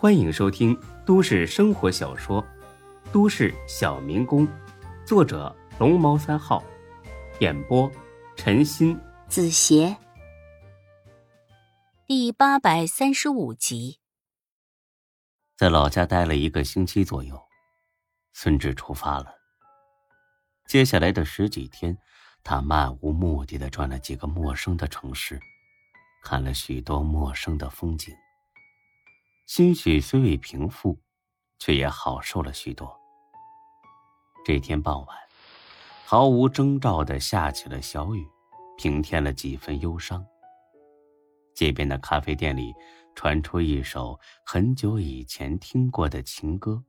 欢迎收听都市生活小说《都市小民工》，作者龙猫三号，演播陈鑫、子邪，第八百三十五集。在老家待了一个星期左右，孙志出发了。接下来的十几天，他漫无目的的转了几个陌生的城市，看了许多陌生的风景。心绪虽未平复，却也好受了许多。这天傍晚，毫无征兆的下起了小雨，平添了几分忧伤。街边的咖啡店里，传出一首很久以前听过的情歌。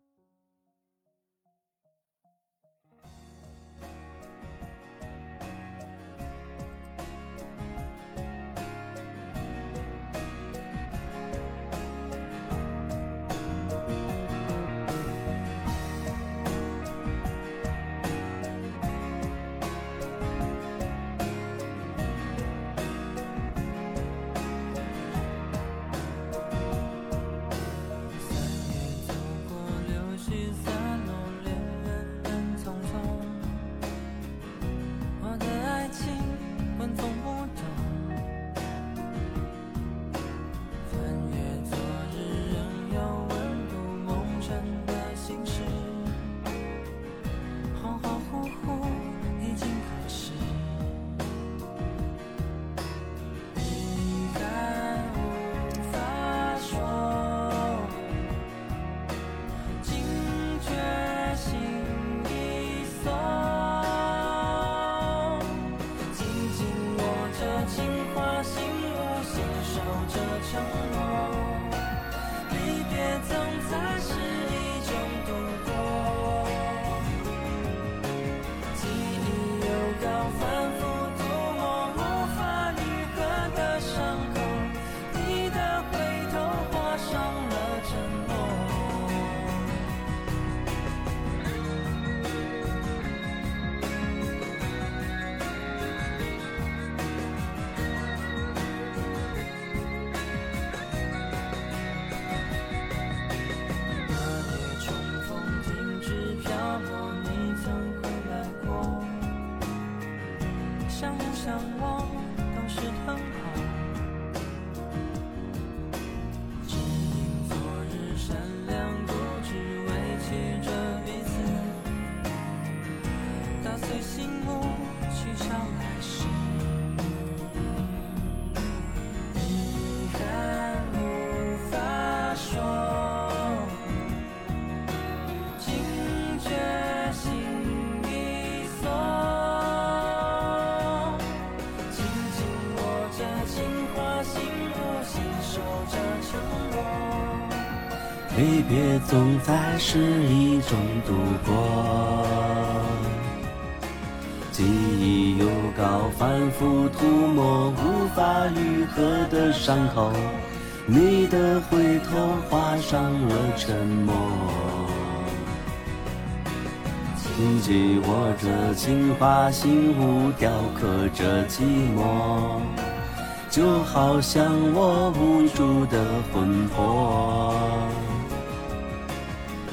着承诺。离别再离别总在失意中度过，记忆又高反复涂抹，无法愈合的伤口。你的回头画上了沉默，紧紧握着情花，心无雕刻着寂寞，就好像我无助的魂魄。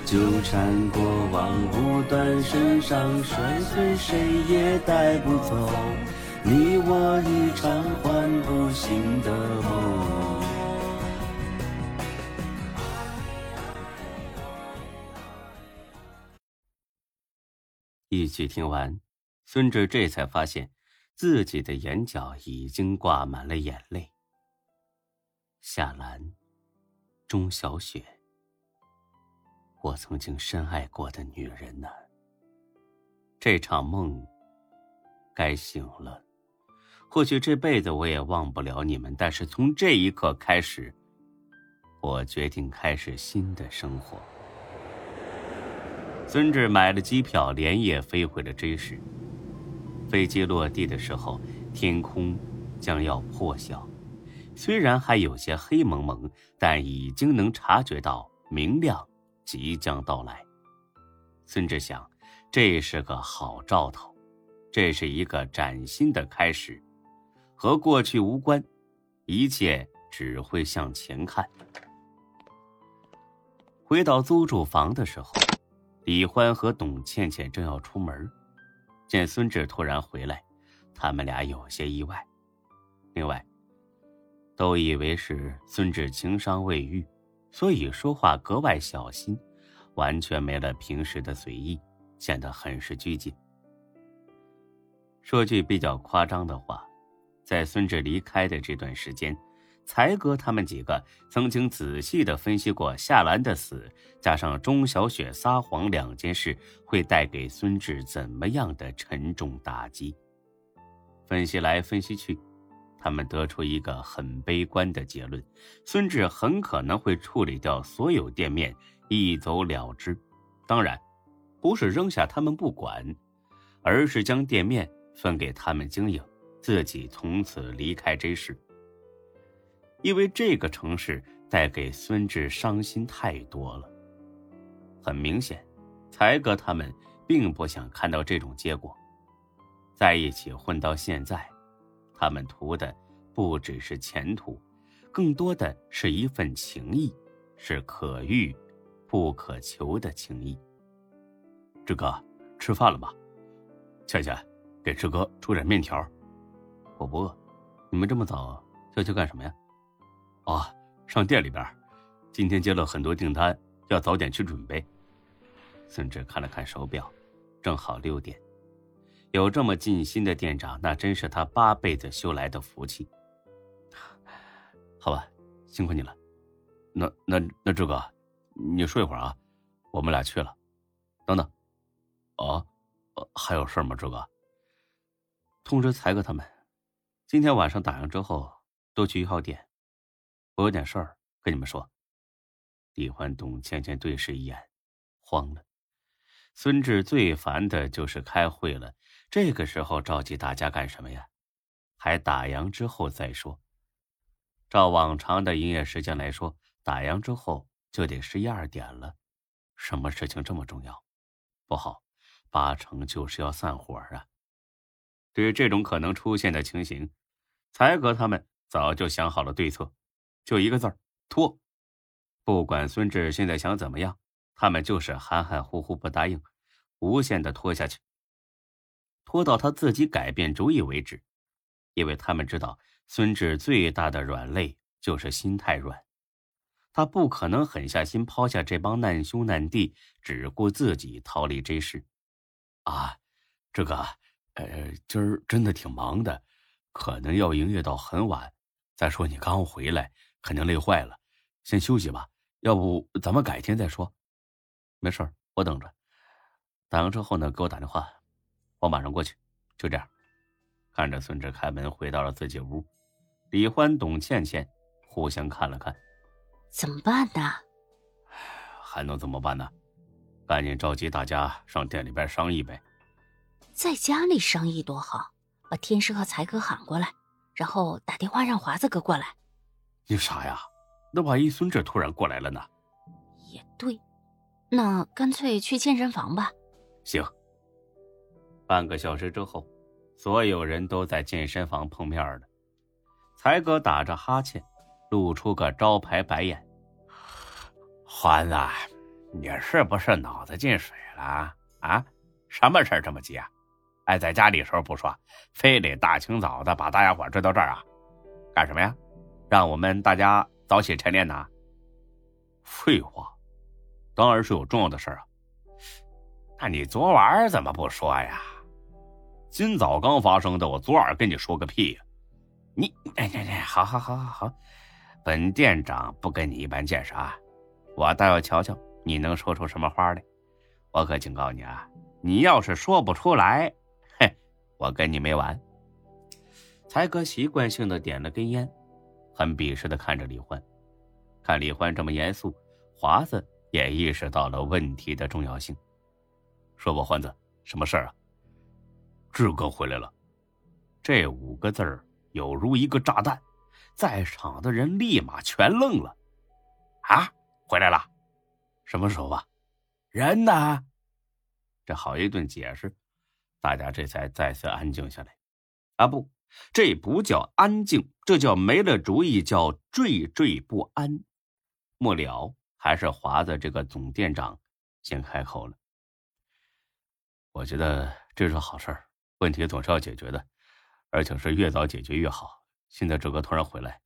纠缠过往，无端身上摔碎，谁也带不走。你我一场唤不醒的梦。一曲听完，孙志这才发现自己的眼角已经挂满了眼泪。夏兰，钟小雪。我曾经深爱过的女人呢？这场梦该醒了。或许这辈子我也忘不了你们，但是从这一刻开始，我决定开始新的生活。孙志买了机票，连夜飞回了 J 市。飞机落地的时候，天空将要破晓，虽然还有些黑蒙蒙，但已经能察觉到明亮。即将到来，孙志想，这是个好兆头，这是一个崭新的开始，和过去无关，一切只会向前看。回到租住房的时候，李欢和董倩倩正要出门，见孙志突然回来，他们俩有些意外。另外，都以为是孙志情伤未愈，所以说话格外小心，完全没了平时的随意，显得很是拘谨。说句比较夸张的话，在孙志离开的这段时间，才哥他们几个曾经仔细的分析过夏兰的死加上钟小雪撒谎两件事会带给孙志怎么样的沉重打击。分析来分析去，他们得出一个很悲观的结论：孙志很可能会处理掉所有店面，一走了之。当然，不是扔下他们不管，而是将店面。分给他们经营，自己从此离开这市。因为这个城市带给孙志伤心太多了。很明显，才哥他们并不想看到这种结果。在一起混到现在，他们图的不只是前途，更多的是一份情谊，是可遇不可求的情谊。志哥，吃饭了吗？倩倩。给志哥煮点面条，我不饿。你们这么早要去干什么呀？啊，上店里边，今天接了很多订单，要早点去准备。孙志看了看手表，正好六点。有这么尽心的店长，那真是他八辈子修来的福气。好吧，辛苦你了。那那那志哥，你睡会儿啊，我们俩去了。等等，啊，还有事吗，志哥？通知才哥他们，今天晚上打烊之后都去一号店。我有点事儿跟你们说。李欢、董倩倩对视一眼，慌了。孙志最烦的就是开会了，这个时候召集大家干什么呀？还打烊之后再说。照往常的营业时间来说，打烊之后就得十一二点了。什么事情这么重要？不好，八成就是要散伙啊！对于这种可能出现的情形，才哥他们早就想好了对策，就一个字儿拖。不管孙志现在想怎么样，他们就是含含糊糊不答应，无限的拖下去，拖到他自己改变主意为止。因为他们知道，孙志最大的软肋就是心太软，他不可能狠下心抛下这帮难兄难弟，只顾自己逃离这事。啊，这个。呃，今儿真的挺忙的，可能要营业到很晚。再说你刚回来，肯定累坏了，先休息吧。要不咱们改天再说。没事我等着。打完之后呢，给我打电话，我马上过去。就这样，看着孙志开门回到了自己屋，李欢、董倩倩互相看了看，怎么办呢？还能怎么办呢？赶紧召集大家上店里边商议呗。在家里商议多好，把天师和才哥喊过来，然后打电话让华子哥过来。你傻呀？那万一孙志突然过来了呢？也对，那干脆去健身房吧。行。半个小时之后，所有人都在健身房碰面了。才哥打着哈欠，露出个招牌白眼：“欢子，你是不是脑子进水了啊？什么事这么急啊？”哎，在家里时候不说，非得大清早的把大家伙追到这儿啊，干什么呀？让我们大家早起晨练呢？废话，当然是有重要的事儿啊。那你昨晚怎么不说呀？今早刚发生的，我昨晚跟你说个屁呀！你哎哎哎，好好好好好，本店长不跟你一般见识啊，我倒要瞧瞧你能说出什么花来。我可警告你啊，你要是说不出来。嘿我跟你没完。才哥习惯性的点了根烟，很鄙视的看着李欢。看李欢这么严肃，华子也意识到了问题的重要性。说吧，欢子，什么事儿啊？志哥回来了。这五个字儿有如一个炸弹，在场的人立马全愣了。啊，回来了？什么时候啊？人呢？这好一顿解释。大家这才再次安静下来。啊，不，这不叫安静，这叫没了主意，叫惴惴不安。末了，还是华子这个总店长先开口了。我觉得这是好事儿，问题总是要解决的，而且是越早解决越好。现在志哥突然回来，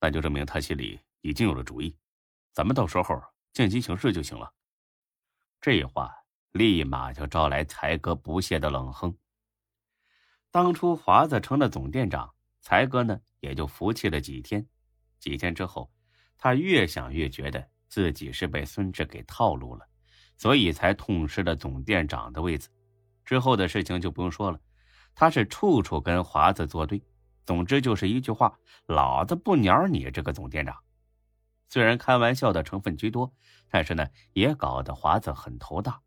那就证明他心里已经有了主意。咱们到时候见机行事就行了。这话立马就招来才哥不屑的冷哼。当初华子成了总店长，才哥呢也就服气了几天。几天之后，他越想越觉得自己是被孙志给套路了，所以才痛失了总店长的位子。之后的事情就不用说了，他是处处跟华子作对。总之就是一句话：老子不鸟你这个总店长。虽然开玩笑的成分居多，但是呢，也搞得华子很头大。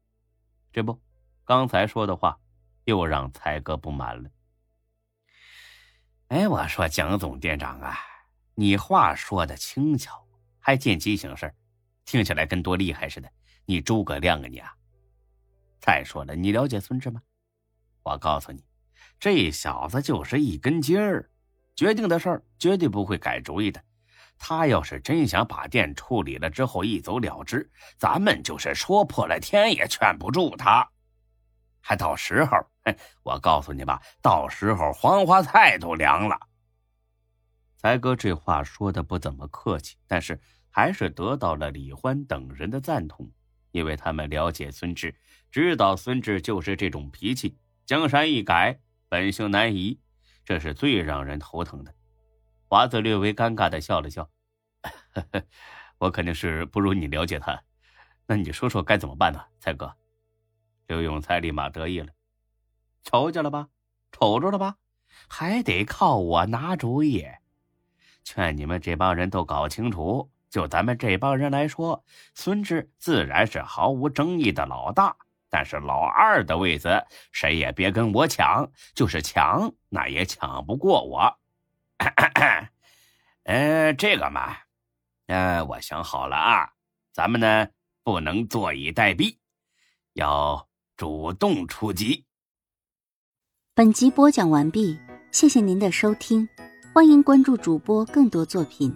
这不，刚才说的话又让才哥不满了。哎，我说蒋总店长啊，你话说的轻巧，还见机行事，听起来跟多厉害似的。你诸葛亮啊你啊！再说了，你了解孙志吗？我告诉你，这小子就是一根筋儿，决定的事儿绝对不会改主意的。他要是真想把店处理了之后一走了之，咱们就是说破了天也劝不住他。还到时候，我告诉你吧，到时候黄花菜都凉了。才哥这话说的不怎么客气，但是还是得到了李欢等人的赞同。因为他们了解孙志，知道孙志就是这种脾气，江山易改，本性难移，这是最让人头疼的。华子略微尴尬的笑了笑：“我肯定是不如你了解他，那你说说该怎么办呢？”才哥，刘永才立马得意了：“瞅见了吧，瞅着了吧，还得靠我拿主意，劝你们这帮人都搞清楚。”就咱们这帮人来说，孙志自然是毫无争议的老大，但是老二的位子谁也别跟我抢，就是抢那也抢不过我。嗯，这个嘛，嗯，我想好了啊，咱们呢不能坐以待毙，要主动出击。本集播讲完毕，谢谢您的收听，欢迎关注主播更多作品。